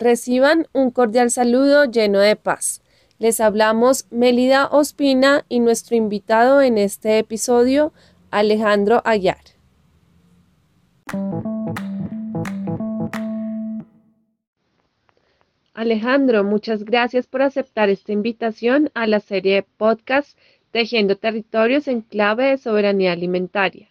Reciban un cordial saludo lleno de paz. Les hablamos Melida Ospina y nuestro invitado en este episodio, Alejandro Aguiar. Alejandro, muchas gracias por aceptar esta invitación a la serie de podcast Tejiendo Territorios en clave de soberanía alimentaria.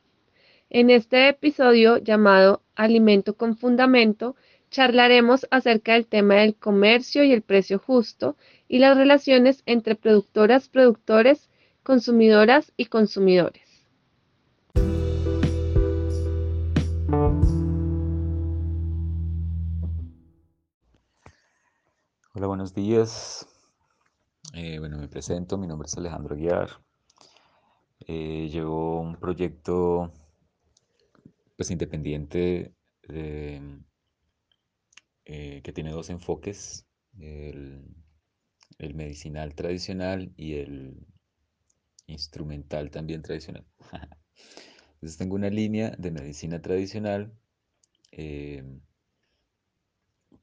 En este episodio llamado Alimento con Fundamento, charlaremos acerca del tema del comercio y el precio justo y las relaciones entre productoras, productores, consumidoras y consumidores. Hola, buenos días. Eh, bueno, me presento, mi nombre es Alejandro Guiar. Eh, llevo un proyecto pues independiente eh, que tiene dos enfoques, el, medicinal tradicional y el instrumental también tradicional. Entonces tengo una línea de medicina tradicional, eh,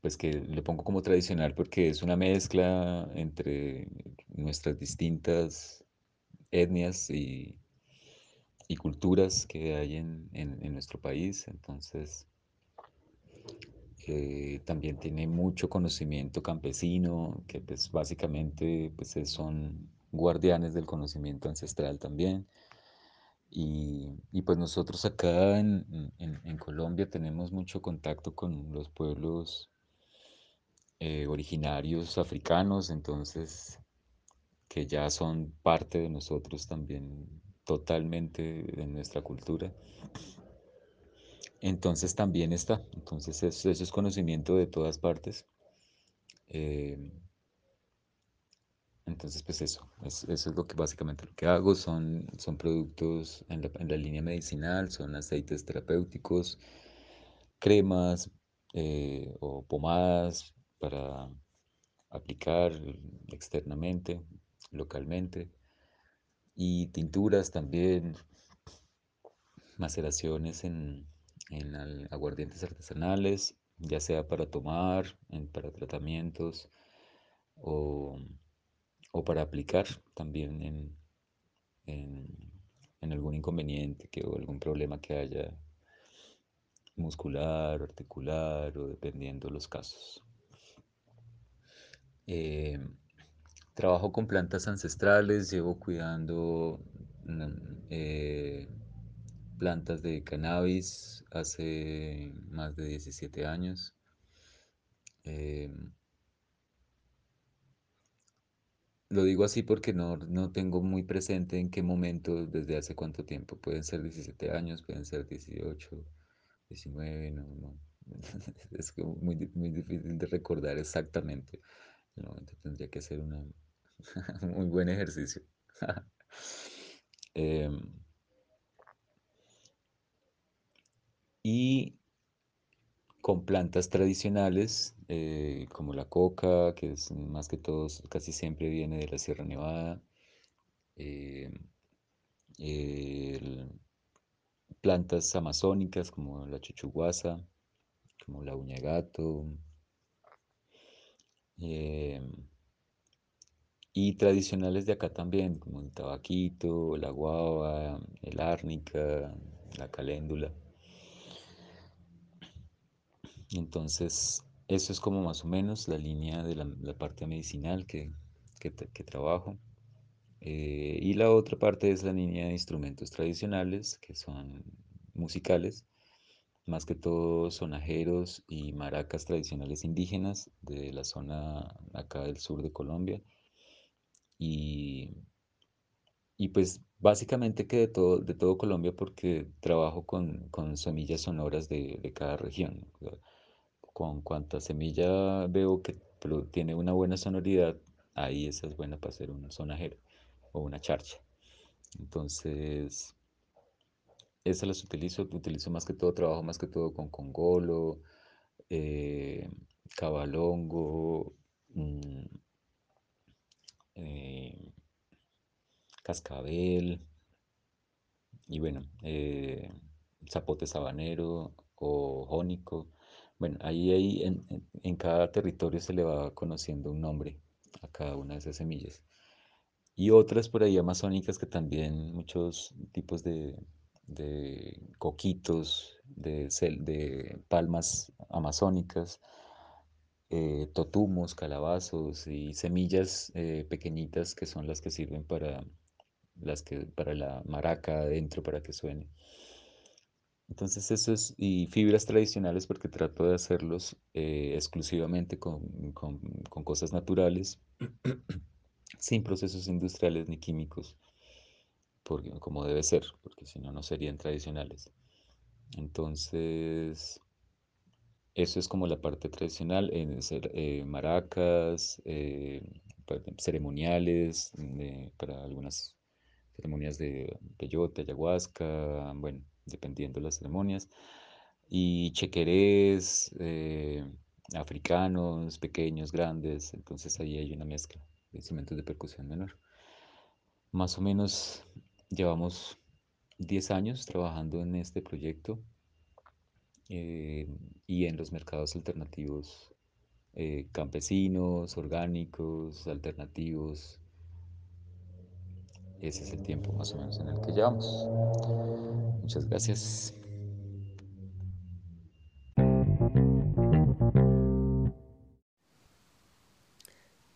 pues que le pongo como tradicional porque es una mezcla entre nuestras distintas etnias y, y culturas que hay en, en, nuestro país. Entonces, eh, también tiene mucho conocimiento campesino, que pues básicamente pues son guardianes del conocimiento ancestral también. Y, y pues nosotros acá en, en, Colombia tenemos mucho contacto con los pueblos eh, originarios africanos, entonces que ya son parte de nosotros también totalmente de nuestra cultura. Entonces también está, entonces eso, es conocimiento de todas partes. Eh, entonces pues eso, eso es lo que básicamente lo que hago, son, son productos en la, en la línea medicinal, son aceites terapéuticos, cremas eh, o pomadas para aplicar externamente, localmente y tinturas también, maceraciones en, aguardientes artesanales, ya sea para tomar, para tratamientos o, para aplicar también en, en, algún inconveniente que, o algún problema que haya muscular, articular o dependiendo los casos. Eh, Trabajo con plantas ancestrales, llevo cuidando mm, eh, plantas de cannabis hace más de 17 años. Em, lo digo así porque no, tengo muy presente en qué momento, desde hace cuánto tiempo. Pueden ser 17 años, pueden ser 18, 19, no, no. Es muy, muy difícil de recordar exactamente. El momento tendría que ser una, Muy buen ejercicio. Em, y con plantas tradicionales eh, como la coca, que es más que todo casi siempre viene de la Sierra Nevada. Em, plantas amazónicas como la chuchuguasa, como la uña gato. Em, y tradicionales de acá también, como el tabaquito, la guava, el árnica, la caléndula. Entonces, eso es como más o menos la línea de la, parte medicinal que, trabajo. Eh, y la otra parte es la línea de instrumentos tradicionales, que son musicales, más que todo sonajeros y maracas tradicionales indígenas de la zona acá del sur de Colombia y, y pues básicamente que de todo, de todo Colombia porque trabajo con, con semillas sonoras de, de cada región. Con cuanta semilla veo que tiene una buena sonoridad, ahí esa es buena para hacer un sonajero o una charcha. Entonces, esas las utilizo, utilizo más que todo, trabajo más que todo con congolo, eh, cabalongo, mm, eh, cascabel y bueno, eh, zapote sabanero o jónico, Bueno, ahí, ahí en, cada territorio se le va conociendo un nombre a cada una de esas semillas. Y otras por ahí amazónicas que también muchos tipos de, coquitos, de palmas amazónicas, eh, totumos, calabazos y semillas eh, pequeñitas que son las que sirven para, las que, para la maraca adentro para que suene. Entonces eso es, y fibras tradicionales porque trato de hacerlos eh, exclusivamente con, con- cosas naturales, sin procesos industriales ni químicos, porque, como debe ser, porque si no, no serían tradicionales. Entonces, eso es como la parte tradicional, en eh, maracas, eh, ceremoniales, para algunas ceremonias de peyote, ayahuasca, bueno, dependiendo de las ceremonias, y chequerés, eh, africanos, pequeños, grandes, entonces ahí hay una mezcla de instrumentos de percusión menor. Más o menos llevamos 10 años trabajando en este proyecto eh, y en los mercados alternativos eh, campesinos, orgánicos, alternativos. Ese es el tiempo más o menos en el que llevamos. Muchas gracias.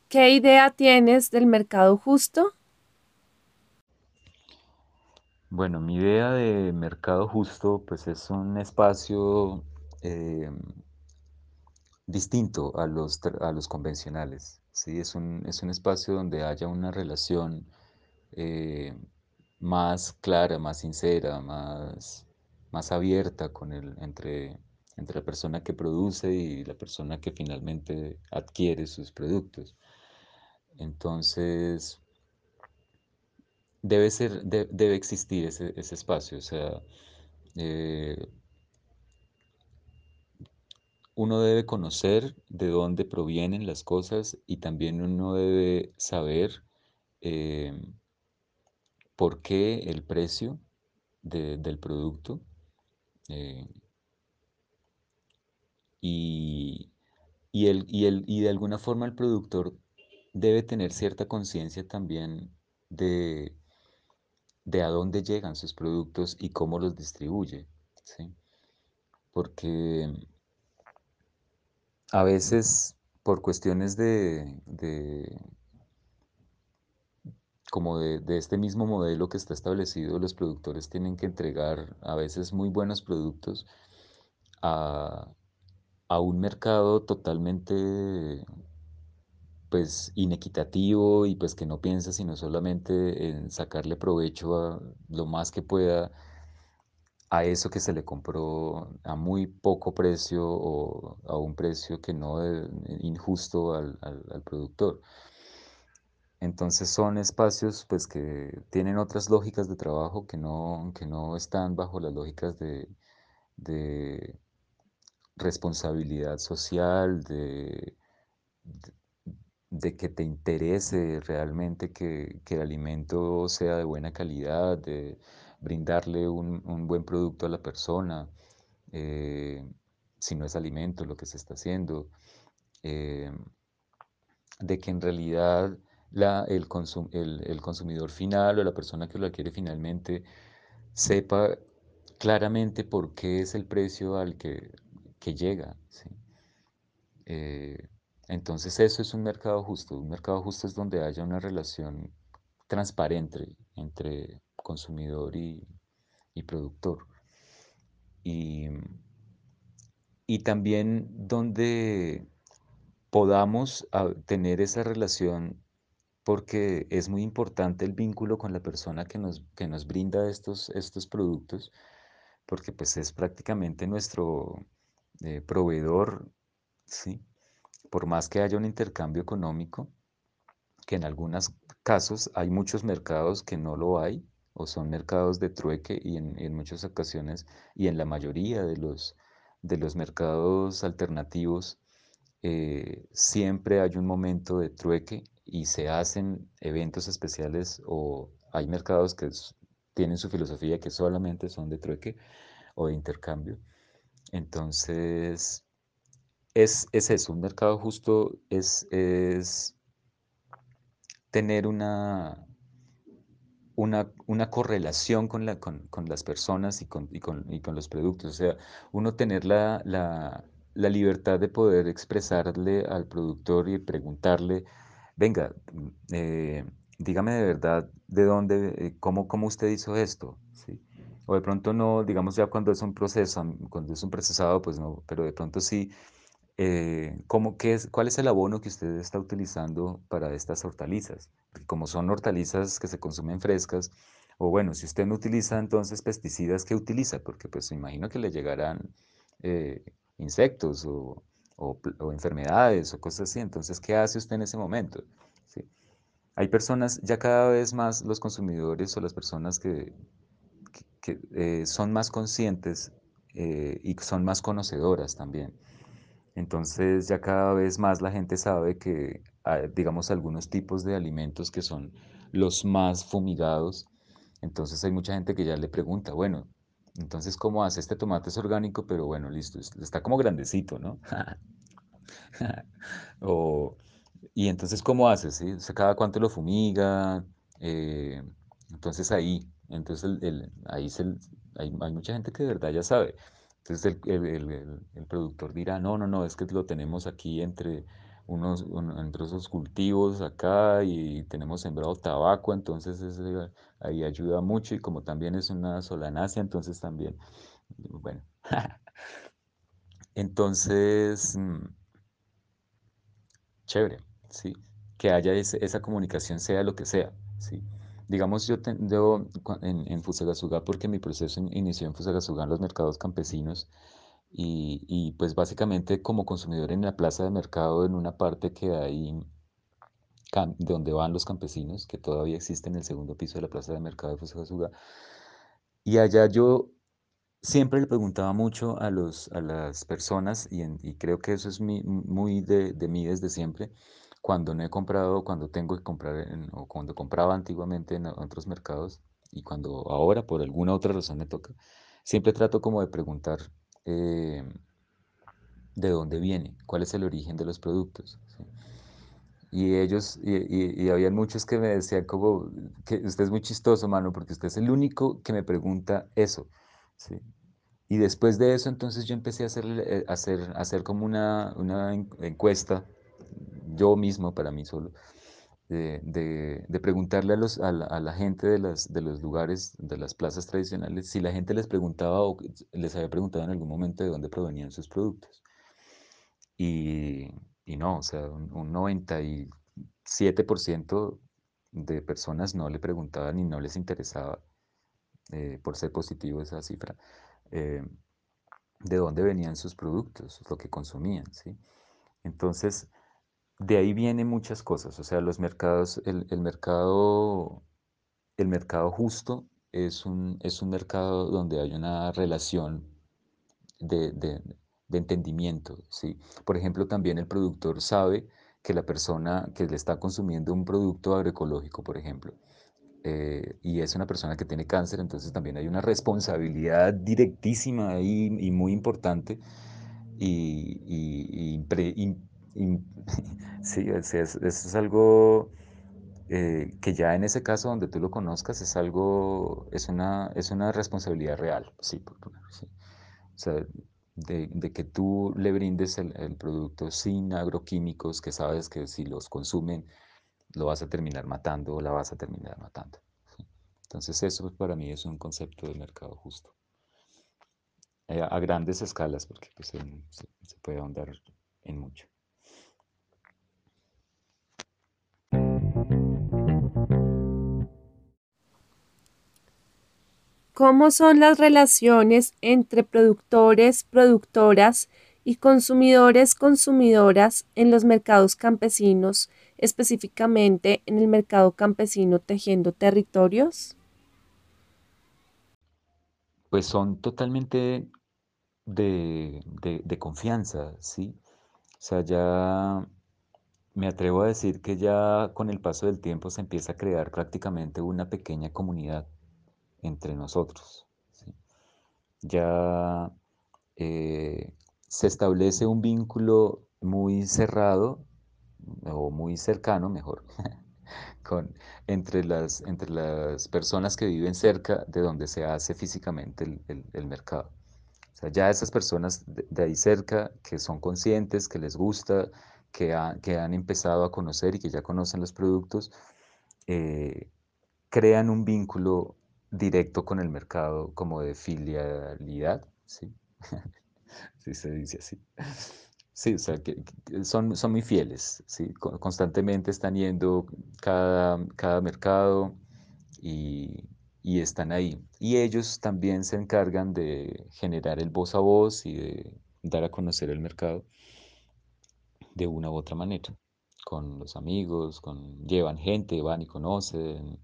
¿Qué idea tienes del mercado justo? Bueno, mi idea de mercado justo, pues es un espacio eh, distinto a los, a los convencionales, ¿sí? Es un, es un espacio donde haya una relación eh, más clara, más sincera, más, más abierta con el, entre, entre la persona que produce y la persona que finalmente adquiere sus productos. Entonces, debe ser, de- debe existir ese, ese espacio, o sea, eh, uno debe conocer de dónde provienen las cosas y también uno debe saber eh, por qué el precio de- del producto eh, y, y, el, y, el, y de alguna forma el productor debe tener cierta conciencia también de, de a dónde llegan sus productos y cómo los distribuye, ¿sí? Porque a veces por cuestiones de, como de, este mismo modelo que está establecido, los productores tienen que entregar a veces muy buenos productos a, un mercado totalmente pues inequitativo y pues que no piensa sino solamente en sacarle provecho a lo más que pueda a eso que se le compró a muy poco precio o a un precio que no es injusto al, al- al productor. Entonces son espacios pues que tienen otras lógicas de trabajo que no, que no están bajo las lógicas de, responsabilidad social, de, que te interese realmente que, el alimento sea de buena calidad, de brindarle un, un buen producto a la persona, eh, si no es alimento lo que se está haciendo. eh, de que en realidad el, consum- el, el consumidor final o la persona que lo adquiere finalmente sepa claramente por qué es el precio al que, llega. Eh, entonces eso es un mercado justo. Un mercado justo es donde haya una relación transparente entre consumidor y, y productor. Y, y también donde podamos ah, tener esa relación porque es muy importante el vínculo con la persona que nos, que nos brinda estos, estos productos, porque pues es prácticamente nuestro eh, proveedor, ¿sí? Por más que haya un intercambio económico, que en algunos casos hay muchos mercados que no lo hay, o son mercados de trueque, y en, en muchas ocasiones, y en la mayoría de los, de los mercados alternativos, eh, siempre hay un momento de trueque y se hacen eventos especiales o hay mercados que tienen su filosofía que solamente son de trueque o de intercambio. Entonces, es, es eso, un mercado justo es, es tener una, una, una correlación con, la, con, con las personas y con, y, y con los productos. O sea, uno tener la, la, la libertad de poder expresarle al productor y preguntarle, venga, mm, eh, dígame de verdad de dónde, eh, cómo, cómo usted hizo esto, ¿sí? O de pronto no, digamos ya cuando es un proceso, cuando es un procesado, pues no, pero de pronto sí eh, ¿cómo, qué es, ¿cuál es el abono que usted está utilizando para estas hortalizas? Porque como son hortalizas que se consumen frescas, o bueno, si usted no utiliza entonces pesticidas, ¿qué utiliza? Porque pues imagino que le llegarán insectos o, o enfermedades o cosas así. Entonces, ¿qué hace usted en ese momento? ¿Sí? Hay personas, ya cada vez más los consumidores o las personas que, que, eh, son más conscientes eh, y son más conocedoras también. Entonces ya cada vez más la gente sabe que, digamos, algunos tipos de alimentos que son los más fumigados, entonces hay mucha gente que ya le pregunta, bueno, entonces ¿cómo hace? Este tomate es orgánico, pero bueno, listo, es- está como grandecito, ¿no? O, y entonces ¿cómo hace? ¿Sí? ¿cada cuánto lo fumiga? Eh, entonces ahí, entonces ahí se, hay, hay mucha gente que de verdad ya sabe. Entonces el- el productor dirá, no, no, no, es que lo tenemos aquí entre unos, un- entre esos cultivos acá y tenemos sembrado tabaco, entonces ese ahí ayuda mucho y como también es una solanácea, entonces también, bueno, entonces, mm, chévere, ¿sí? Que haya ese- esa comunicación sea lo que sea, ¿sí? Digamos, yo, te- yo en, en Fusagasugá, porque mi proceso in- inició en Fusagasugá, en los mercados campesinos, y, y, pues básicamente como consumidor en la plaza de mercado, en una parte que hay donde van los campesinos, que todavía existe en el segundo piso de la plaza de mercado de Fusagasugá, y allá yo siempre le preguntaba mucho a los, a las personas, y, en- y creo que eso es mi- muy de, de mí desde siempre, cuando no he comprado, cuando tengo que comprar, en- o cuando compraba antiguamente en otros mercados, y cuando ahora por alguna otra razón me toca, siempre trato como de preguntar eh, de dónde viene, cuál es el origen de los productos. Y ellos, y, y, muchos que me decían como, que usted es muy chistoso, mano, porque usted es el único que me pregunta eso, ¿sí? Y después de eso, entonces yo empecé a hacerle- eh, a hacer, a hacer como una, una en- encuesta, yo mismo, para mí solo, de, de- preguntarle a, los, a la gente de, las, de los lugares, de las plazas tradicionales, si la gente les preguntaba o les había preguntado en algún momento de dónde provenían sus productos. Y, y no, o sea, un, un 97% de personas no le preguntaban y no les interesaba, eh, por ser positivo esa cifra, eh, de dónde venían sus productos, lo que consumían, ¿sí? Entonces, de ahí vienen muchas cosas, o sea, los mercados, el, el mercado, el mercado justo es un, es un mercado donde hay una relación de, de- entendimiento, ¿sí? Por ejemplo, también el productor sabe que la persona que le está consumiendo un producto agroecológico, por ejemplo, eh, y es una persona que tiene cáncer, entonces también hay una responsabilidad directísima ahí y muy importante. Y, y- sí, es, es- algo eh, que ya en ese caso donde tú lo conozcas es algo, es una, es una responsabilidad real, sí, de, que tú le brindes el, producto sin agroquímicos, que sabes que si los consumen lo vas a terminar matando o la vas a terminar matando. Entonces eso para mí es un concepto de mercado justo. Eh, a grandes escalas, porque pues, se- se puede ahondar en mucho. ¿Cómo son las relaciones entre productores, productoras y consumidores, consumidoras en los mercados campesinos, específicamente en el mercado campesino tejiendo territorios? Pues son totalmente de, de- confianza, ¿sí? O sea, ya me atrevo a decir que ya con el paso del tiempo se empieza a crear prácticamente una pequeña comunidad entre nosotros. Ya eh, se establece un vínculo muy cerrado o muy cercano, mejor, con, entre, las, entre las personas que viven cerca de donde se hace físicamente el, el, mercado. Ya esas personas de, ahí cerca que son conscientes, que les gusta, que, que, han empezado a conocer y que ya conocen los productos, eh, crean un vínculo directo con el mercado como de filialidad, ¿sí? sí se dice así. Sí, o sea, que, son, son muy fieles, ¿sí? Constantemente están yendo cada, cada mercado y, y, están ahí. Y ellos también se encargan de generar el voz a voz y de dar a conocer el mercado de una u otra manera, con los amigos, con, llevan gente, van y conocen.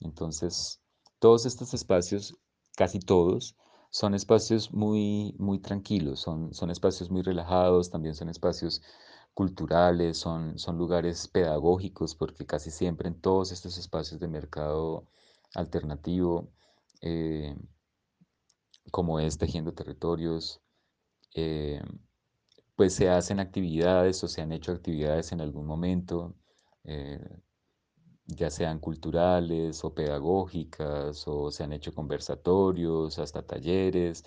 Entonces, todos estos espacios, casi todos, son espacios muy, muy tranquilos, son, son espacios muy relajados, también son espacios culturales, son, son lugares pedagógicos, porque casi siempre en todos estos espacios de mercado alternativo, eh, como es Tejiendo Territorios, eh, pues se hacen actividades o se han hecho actividades en algún momento. Eh, ya sean culturales o pedagógicas, o se han hecho conversatorios, hasta talleres,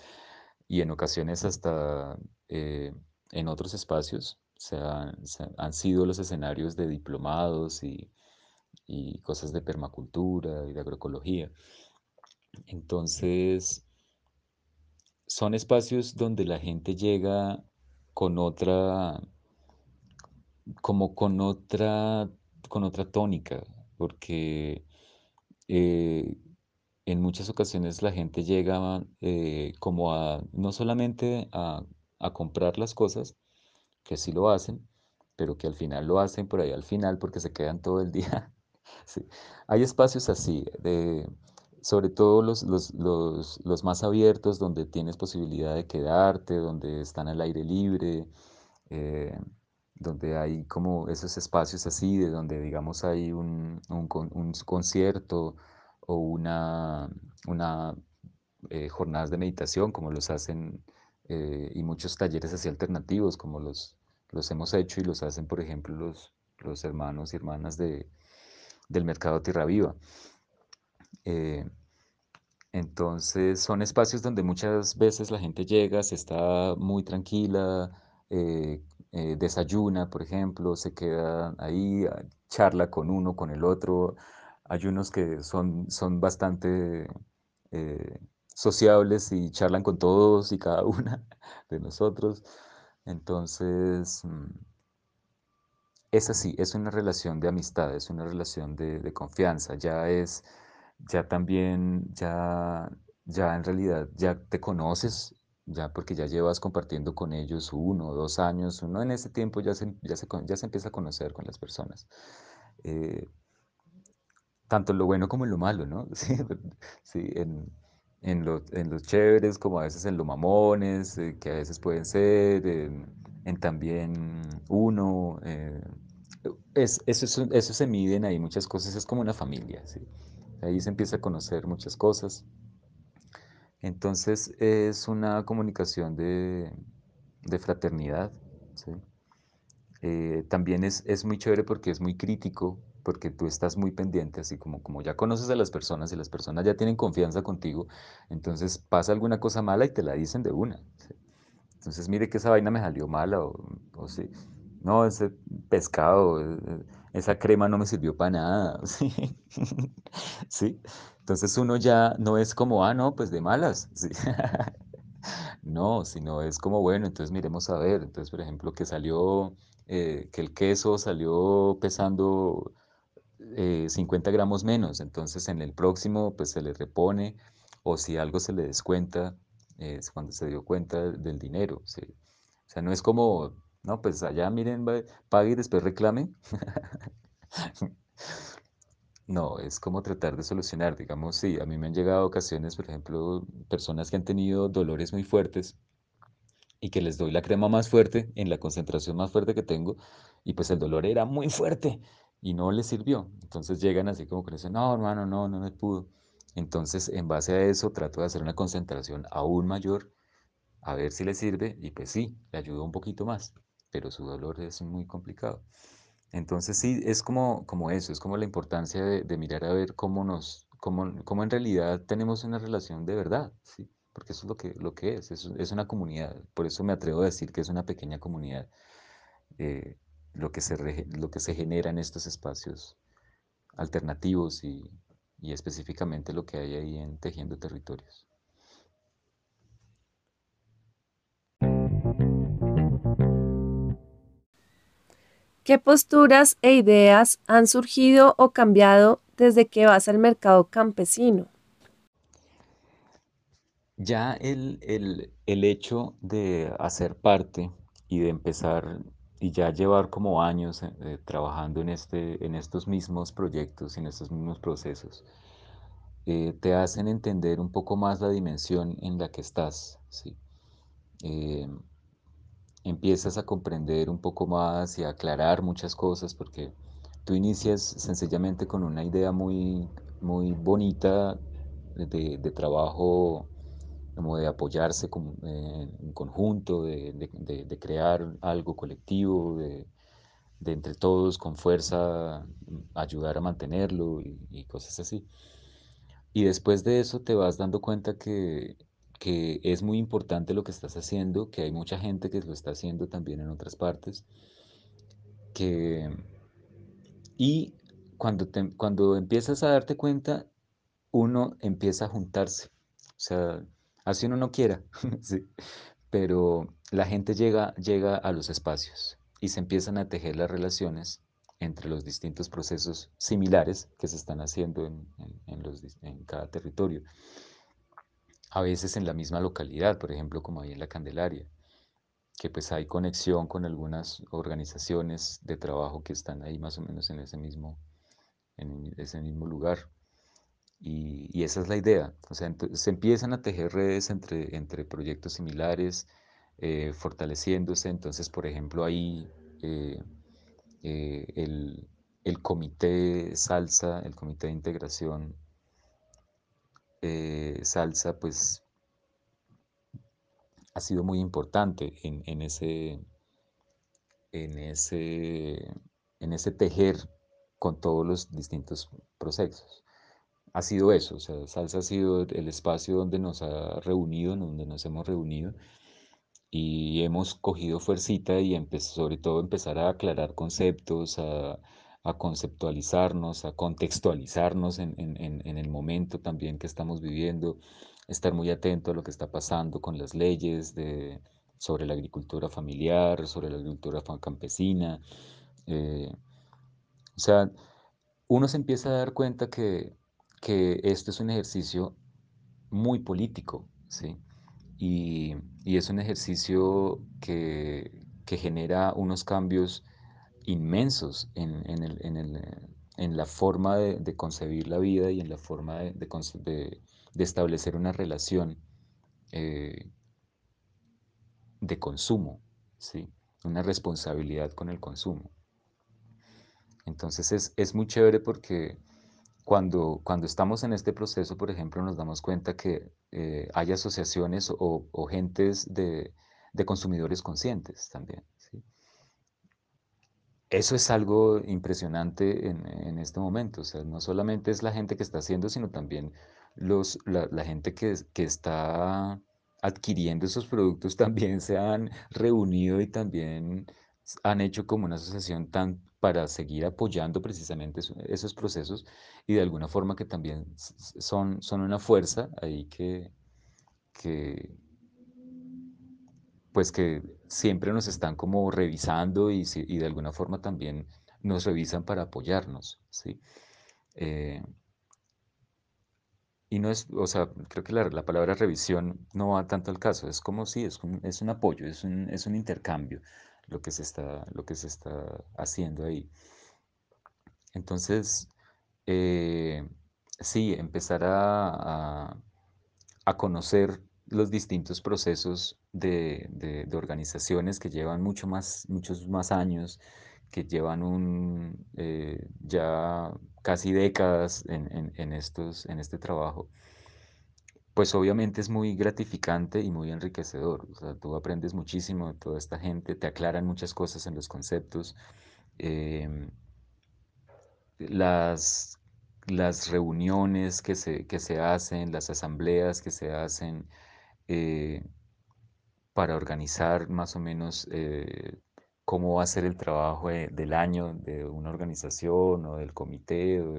y en ocasiones hasta eh, en otros espacios se han, sido los escenarios de diplomados y, y cosas de permacultura y de agroecología. Entonces, son espacios donde la gente llega con otra, como con otra, con otra tónica, porque eh, en muchas ocasiones la gente llega eh, como a, no solamente a, comprar las cosas, que sí lo hacen, pero que al final lo hacen por ahí al final porque se quedan todo el día. Hay espacios así, de, sobre todo los, los, más abiertos, donde tienes posibilidad de quedarte, donde están al aire libre. Eh, donde hay como esos espacios así, de donde digamos hay un, un, concierto o una, una eh, jornadas de meditación, como los hacen, eh, y muchos talleres así alternativos, como los, los hemos hecho y los hacen, por ejemplo, los, los hermanos y hermanas de, del Mercado Tierra Viva. Eh, entonces son espacios donde muchas veces la gente llega, se está muy tranquila, eh, desayuna, por ejemplo, se queda ahí, ah, charla con uno, con el otro. Hay unos que son, son bastante eh, sociables y charlan con todos y cada una de nosotros. Entonces, mm, es así, es una relación de amistad, es una relación de, de confianza, ya es, ya también, ya, ya en realidad, ya te conoces ya porque ya llevas compartiendo con ellos uno o dos años, uno en ese tiempo ya se, ya se, ya se empieza a conocer con las personas. Eh, tanto en lo bueno como en lo malo, ¿no? Sí, sí en, en, en, los chéveres como a veces en lo mamones, eh, que a veces pueden ser, en, también uno. Eh, es, eso, eso se miden ahí muchas cosas, es como una familia, ¿sí? Ahí se empieza a conocer muchas cosas. Entonces es una comunicación de, fraternidad. Eh, también es, muy chévere porque es muy crítico, porque tú estás muy pendiente, así como, como ya conoces a las personas y las personas ya tienen confianza contigo, entonces pasa alguna cosa mala y te la dicen de una. Entonces mire que esa vaina me salió mala o, o sí. No, ese pescado, eh, eh, esa crema no me sirvió para nada. ¿Sí? Entonces uno ya no es como, ah, no, pues de malas. No, sino es como, bueno, entonces miremos a ver. Entonces, por ejemplo, que salió, eh, que el queso salió pesando 50 gramos menos. Entonces en el próximo, pues se le repone. O si algo se le descuenta, es cuando se dio cuenta del dinero. O sea, no es como no, pues allá miren, pague y después reclame. No, es como tratar de solucionar, digamos, sí, a mí me han llegado ocasiones, por ejemplo, personas que han tenido dolores muy fuertes y que les doy la crema más fuerte, en la concentración más fuerte que tengo, y pues el dolor era muy fuerte y no les sirvió. Entonces llegan así como que dicen, no, hermano, no, no me pudo. Entonces, en base a eso, trato de hacer una concentración aún mayor a ver si le sirve y pues sí, le ayudó un poquito más, pero su dolor es muy complicado. Entonces sí, es como, como eso, es como la importancia de, de mirar a ver cómo nos, cómo, cómo en realidad tenemos una relación de verdad, ¿sí? Porque eso es lo que, lo que es, es, es una comunidad, por eso me atrevo a decir que es una pequeña comunidad, eh, lo, que se re- lo que se genera en estos espacios alternativos y, y específicamente lo que hay ahí en Tejiendo Territorios. ¿Qué posturas e ideas han surgido o cambiado desde que vas al mercado campesino? Ya el, el, el hecho de hacer parte y de empezar y ya llevar como años eh, eh, trabajando en, este, en estos mismos proyectos y en estos mismos procesos, eh, te hacen entender un poco más la dimensión en la que estás, ¿sí? Empiezas a comprender un poco más y a aclarar muchas cosas porque tú inicias sencillamente con una idea muy, muy bonita de, de trabajo, como de apoyarse con- eh, en conjunto, de, de- crear algo colectivo, de, entre todos con fuerza ayudar a mantenerlo y cosas así. Y después de eso te vas dando cuenta que, que es muy importante lo que estás haciendo, que hay mucha gente que lo está haciendo también en otras partes, que, y cuando, cuando empiezas a darte cuenta, uno empieza a juntarse. O sea, así uno no quiera, sí, pero la gente llega, llega a los espacios y se empiezan a tejer las relaciones entre los distintos procesos similares que se están haciendo en, en- los en cada territorio. A veces en la misma localidad, por ejemplo, como ahí en la Candelaria, que pues hay conexión con algunas organizaciones de trabajo que están ahí más o menos en ese mismo, en ese mismo lugar. Y, y esa es la idea. O sea, se empiezan a tejer redes entre, entre proyectos similares, eh, fortaleciéndose. Entonces, por ejemplo, ahí eh, eh, el, el comité Salsa, el comité de integración eh, Salsa, pues ha sido muy importante en, ese, en ese, en ese tejer con todos los distintos procesos. Ha sido eso, o sea, Salsa ha sido el espacio donde nos ha reunido, donde nos hemos reunido y hemos cogido fuercita y sobre todo empezar a aclarar conceptos, a, a conceptualizarnos, a contextualizarnos en, en- en- el momento también que estamos viviendo, estar muy atento a lo que está pasando con las leyes de, sobre la agricultura familiar, sobre la agricultura campesina. eh, o sea, uno se empieza a dar cuenta que, que esto es un ejercicio muy político, ¿sí? Y, y es un ejercicio que, que genera unos cambios inmensos en, en el- en el, eh, en la forma de, de concebir la vida y en la forma de, de establecer una relación eh, de consumo, ¿sí? Una responsabilidad con el consumo. Entonces es, es muy chévere porque cuando, cuando estamos en este proceso, por ejemplo, nos damos cuenta que eh, hay asociaciones o, o gentes de, de consumidores conscientes también. Eso es algo impresionante en, en este momento. O sea, no solamente es la gente que está haciendo, sino también los, la, gente que, que está adquiriendo esos productos también se han reunido y también han hecho como una asociación tan para seguir apoyando precisamente eso- esos procesos y de alguna forma que también son, son una fuerza ahí que, que, pues que siempre nos están como revisando y, de alguna forma también nos revisan para apoyarnos, ¿sí? Eh, y no es, o sea, creo que la, la palabra revisión no va tanto al caso, es como si es un, es un apoyo, es un, es un intercambio lo que se está, lo que se está haciendo ahí. Entonces, eh, sí, empezar a- a conocer los distintos procesos de, de- organizaciones que llevan mucho más, muchos más años, que llevan un, eh, ya casi décadas en, en- en estos, en este trabajo, pues obviamente es muy gratificante y muy enriquecedor. O sea, tú aprendes muchísimo de toda esta gente, te aclaran muchas cosas en los conceptos. em, las, las reuniones que se, que se hacen, las asambleas que se hacen eh, para organizar más o menos eh, cómo va a ser el trabajo de- del año de una organización o del comité. o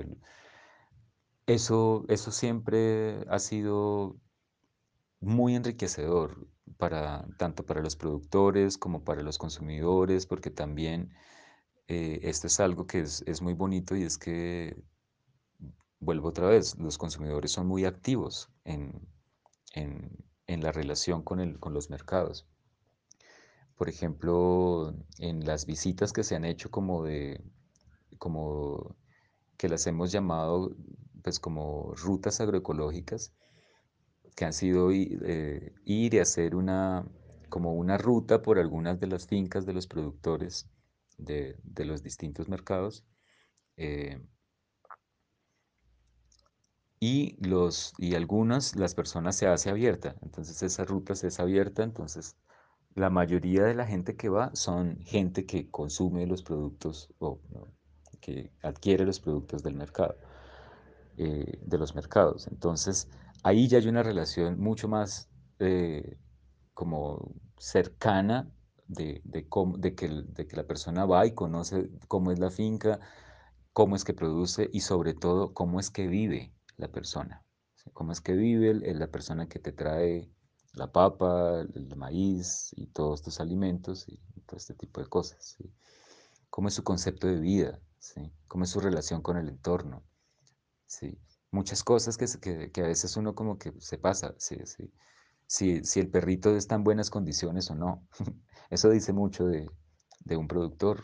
Eso, eso siempre ha sido muy enriquecedor para, tanto para los productores como para los consumidores, porque también eh, esto es algo que es, es muy bonito y es que, vuelvo otra vez, los consumidores son muy activos en- en la relación con el- con los mercados. Por ejemplo, en las visitas que se han hecho como de, como que las hemos llamado, pues como rutas agroecológicas, que han sido eh, ir y hacer una, como una ruta por algunas de las fincas de los productores de, de los distintos mercados. eh, y, los, y algunas, las personas se hace abierta. Entonces esa ruta se hace abierta, entonces la mayoría de la gente que va son gente que consume los productos o que adquiere los productos del mercado, eh, de los mercados. Entonces ahí ya hay una relación mucho más eh, como cercana de, de, cómo- de que, de que la persona va y conoce cómo es la finca, cómo es que produce y sobre todo cómo es que vive la persona. Cómo es que vive el- la persona que te trae la papa, el, maíz y todos tus alimentos y todo este tipo de cosas. ¿sí? Cómo es su concepto de vida, ¿sí? Cómo es su relación con el entorno. Muchas cosas que, que, a veces uno como que se pasa, ¿sí? Si, si el perrito está en buenas condiciones o no. Eso dice mucho de, de un productor,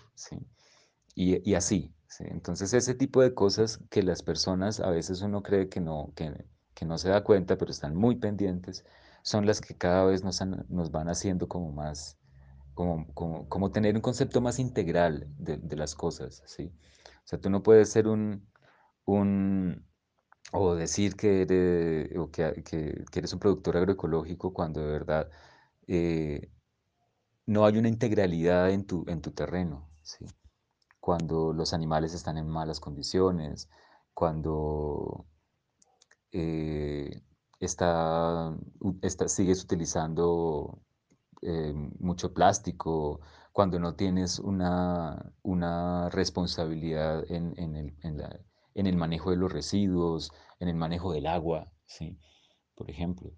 y así, Entonces ese tipo de cosas que las personas a veces uno cree que no, que, que no se da cuenta, pero están muy pendientes, son las que cada vez nos, han- van haciendo como más, como, como, como tener un concepto más integral de, las cosas, ¿sí? O sea, tú no puedes ser un, un, o decir que eres, o que, que- que eres un productor agroecológico cuando de verdad eh, no hay una integralidad en tu, en tu terreno, ¿sí? Cuando los animales están en malas condiciones, cuando eh, está, sigues utilizando eh, mucho plástico, cuando no tienes una, una responsabilidad en, en el, en el manejo de los residuos, en el manejo del agua, ¿sí? Por ejemplo.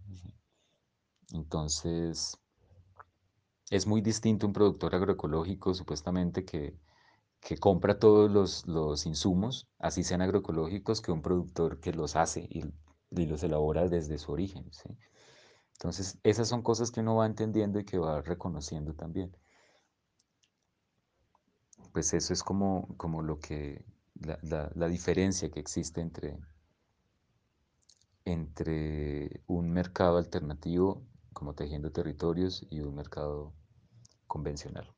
Entonces, es muy distinto un productor agroecológico, supuestamente, que, que compra todos los, los insumos, así sean agroecológicos, que un productor que los hace y, y los elabora desde su origen. Entonces, esas son cosas que uno va entendiendo y que va reconociendo también. Pues eso es como, como lo que, la, la- la diferencia que existe entre, entre un mercado alternativo, como Tejiendo Territorios, y un mercado convencional.